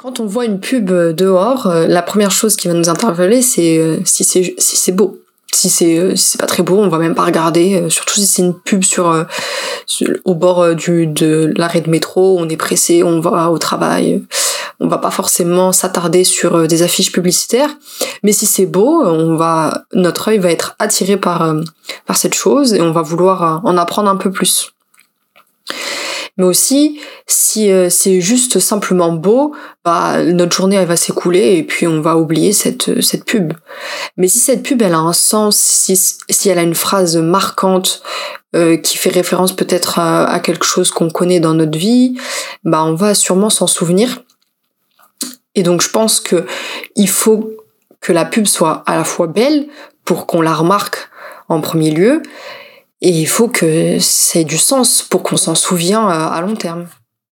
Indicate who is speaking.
Speaker 1: Quand on voit une pub dehors, la première chose qui va nous interpeller, c'est si c'est si c'est beau. Si c'est si pas très beau, on va même pas regarder. surtout si c'est une pub sur, au bord du de l'arrêt de métro, on est pressé, on va au travail on va pas forcément s'attarder sur euh, des affiches publicitaires, mais si c'est beau, on va notre œil va être attiré par euh, par cette chose et on va vouloir euh, en apprendre un peu plus. Mais aussi, si c'est juste simplement beau, bah, notre journée elle va s'écouler et puis on va oublier cette, cette pub. Mais si cette pub elle a un sens, si, si elle a une phrase marquante qui fait référence peut-être à, à, quelque chose qu'on connaît dans notre vie, bah on va sûrement s'en souvenir et donc je pense que il faut que la pub soit à la fois belle pour qu'on la remarque en premier lieu, et il faut que ça ait du sens pour qu'on s'en souvienne euh, à long terme.